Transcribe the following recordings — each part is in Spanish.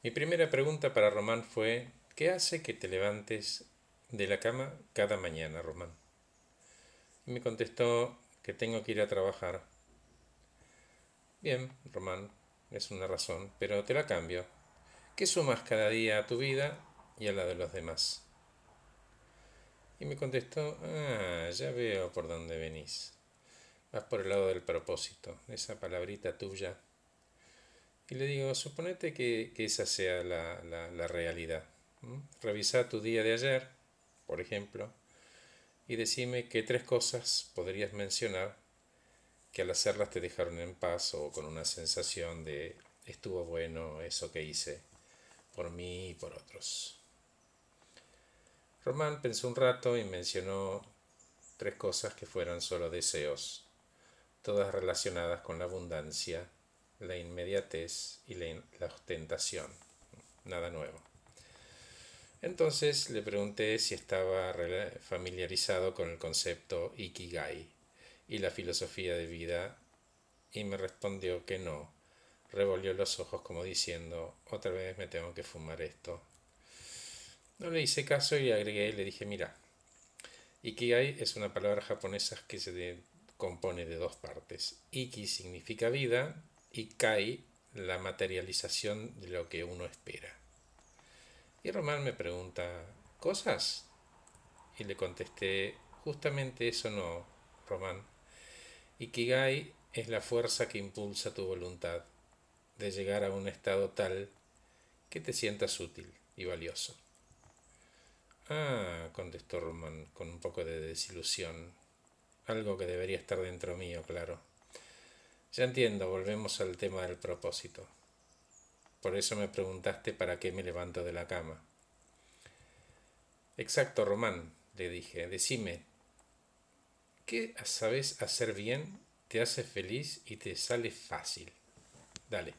Mi primera pregunta para Román fue, ¿qué hace que te levantes de la cama cada mañana, Román? Y me contestó que tengo que ir a trabajar. Bien, Román, es una razón, pero te la cambio. ¿Qué sumas cada día a tu vida y a la de los demás? Y me contestó, ah, ya veo por dónde venís. Vas por el lado del propósito, esa palabrita tuya y le digo, suponete que, esa sea la, realidad. Revisa tu día de ayer, por ejemplo, y decime qué tres cosas podrías mencionar que al hacerlas te dejaron en paz o con una sensación de estuvo bueno eso que hice por mí y por otros. Román pensó un rato y mencionó tres cosas que fueran solo deseos, todas relacionadas con la abundancia la inmediatez y la, ostentación. Nada nuevo. Entonces le pregunté si estaba familiarizado con el concepto Ikigai y la filosofía de vida y me respondió que no. Revolvió los ojos como diciendo, otra vez me tengo que fumar esto. No le hice caso y agregué le dije, mira, Ikigai es una palabra japonesa que se compone de dos partes. Iki significa vida y cae la materialización de lo que uno espera. Y Román me pregunta, ¿cosas? Y le contesté, justamente eso no, Román. Ikigai es la fuerza que impulsa tu voluntad de llegar a un estado tal que te sientas útil y valioso. Ah, contestó Román con un poco de desilusión, algo que debería estar dentro mío, claro. Ya entiendo, volvemos al tema del propósito. Por eso me preguntaste para qué me levanto de la cama. Exacto, Román, le dije, decime, ¿qué sabes hacer bien, te hace feliz y te sale fácil? Dale.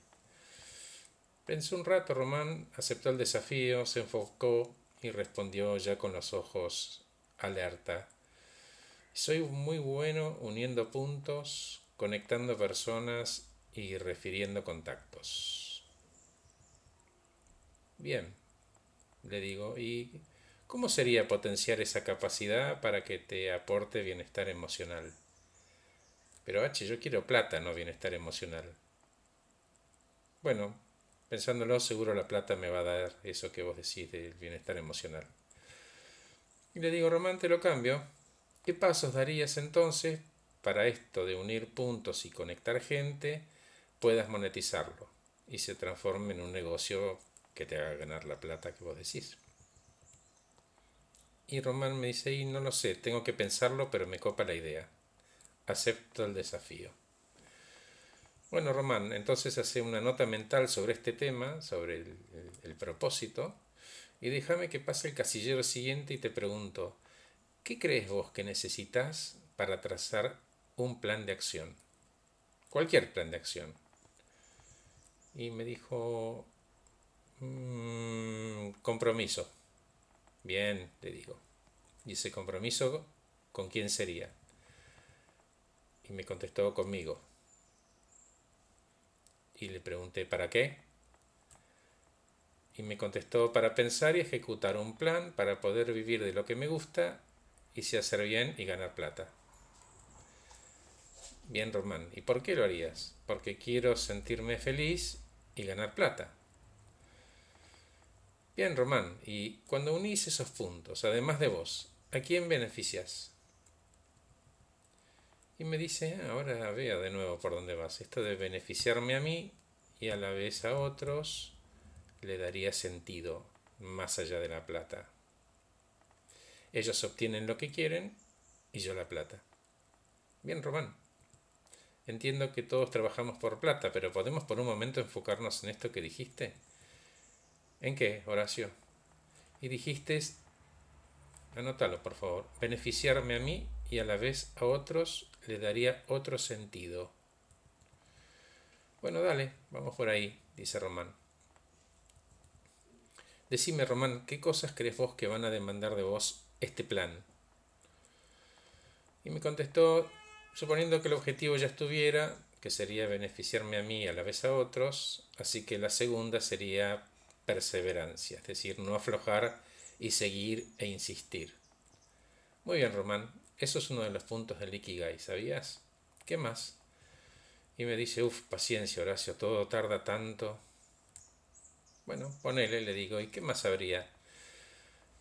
Pensó un rato, Román aceptó el desafío, se enfocó y respondió ya con los ojos alerta. Soy muy bueno uniendo puntos, conectando personas y refiriendo contactos. Bien, le digo, ¿y cómo sería potenciar esa capacidad para que te aporte bienestar emocional? Pero H, yo quiero plata, no bienestar emocional. Bueno, pensándolo, seguro la plata me va a dar eso que vos decís del bienestar emocional. Y le digo, Román, te lo cambio. ¿Qué pasos darías entonces para esto de unir puntos y conectar gente, puedas monetizarlo y se transforme en un negocio que te haga ganar la plata que vos decís. Y Román me dice, y no lo sé, tengo que pensarlo, pero me copa la idea. Acepto el desafío. Bueno, Román, entonces hace una nota mental sobre este tema, sobre el, el propósito, y déjame que pase el casillero siguiente y te pregunto, ¿qué crees vos que necesitas para trazar un plan de acción. Cualquier plan de acción. Y me dijo, mm, compromiso. Bien, le digo. ¿Y ese compromiso con quién sería? Y me contestó conmigo. Y le pregunté, ¿para qué? Y me contestó, para pensar y ejecutar un plan para poder vivir de lo que me gusta y si hacer bien y ganar plata. Bien, Román, ¿y por qué lo harías? Porque quiero sentirme feliz y ganar plata. Bien, Román, y cuando unís esos puntos, además de vos, ¿a quién beneficias? Y me dice, ah, ahora vea de nuevo por dónde vas. Esto de beneficiarme a mí y a la vez a otros le daría sentido más allá de la plata. Ellos obtienen lo que quieren y yo la plata. Bien, Román. Entiendo que todos trabajamos por plata, pero ¿podemos por un momento enfocarnos en esto que dijiste? ¿En qué, Horacio? Y dijiste, anótalo por favor, beneficiarme a mí y a la vez a otros le daría otro sentido. Bueno, dale, vamos por ahí, dice Román. Decime, Román, ¿qué cosas crees vos que van a demandar de vos este plan? Y me contestó suponiendo que el objetivo ya estuviera, que sería beneficiarme a mí a la vez a otros, así que la segunda sería perseverancia, es decir, no aflojar y seguir e insistir. Muy bien, Román, eso es uno de los puntos del Ikigai, ¿sabías? ¿Qué más? Y me dice, uff, paciencia, Horacio, todo tarda tanto. Bueno, ponele, le digo, ¿y qué más habría?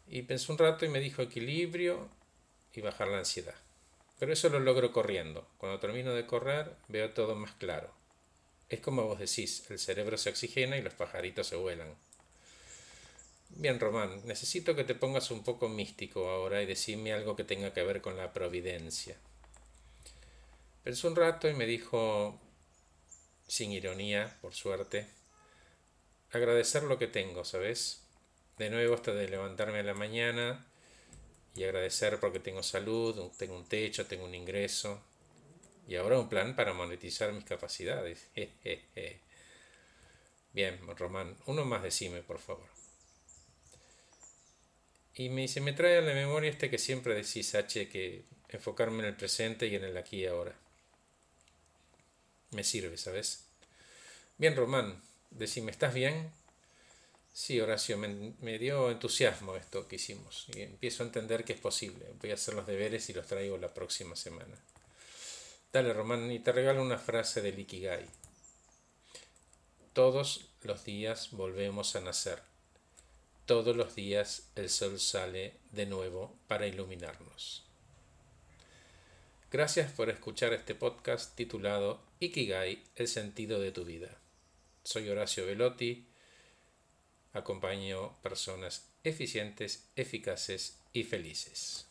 Y pensó un rato y me dijo equilibrio y bajar la ansiedad. Pero eso lo logro corriendo. Cuando termino de correr veo todo más claro. Es como vos decís, el cerebro se oxigena y los pajaritos se vuelan. Bien, Román, necesito que te pongas un poco místico ahora y decirme algo que tenga que ver con la providencia. Pensó un rato y me dijo, sin ironía, por suerte, agradecer lo que tengo, ¿sabes? De nuevo hasta de levantarme a la mañana y agradecer porque tengo salud, tengo un techo, tengo un ingreso y ahora un plan para monetizar mis capacidades. Bien, Román, uno más decime, por favor. Y me dice, me trae a la memoria este que siempre decís, H, que enfocarme en el presente y en el aquí y ahora. Me sirve, ¿sabes? Bien, Román, decime, ¿estás bien? Sí, Horacio, me, dio entusiasmo esto que hicimos y empiezo a entender que es posible. Voy a hacer los deberes y los traigo la próxima semana. Dale, Román, y te regalo una frase del Ikigai. Todos los días volvemos a nacer. Todos los días el sol sale de nuevo para iluminarnos. Gracias por escuchar este podcast titulado Ikigai, el sentido de tu vida. Soy Horacio Velotti acompaño personas eficientes, eficaces y felices.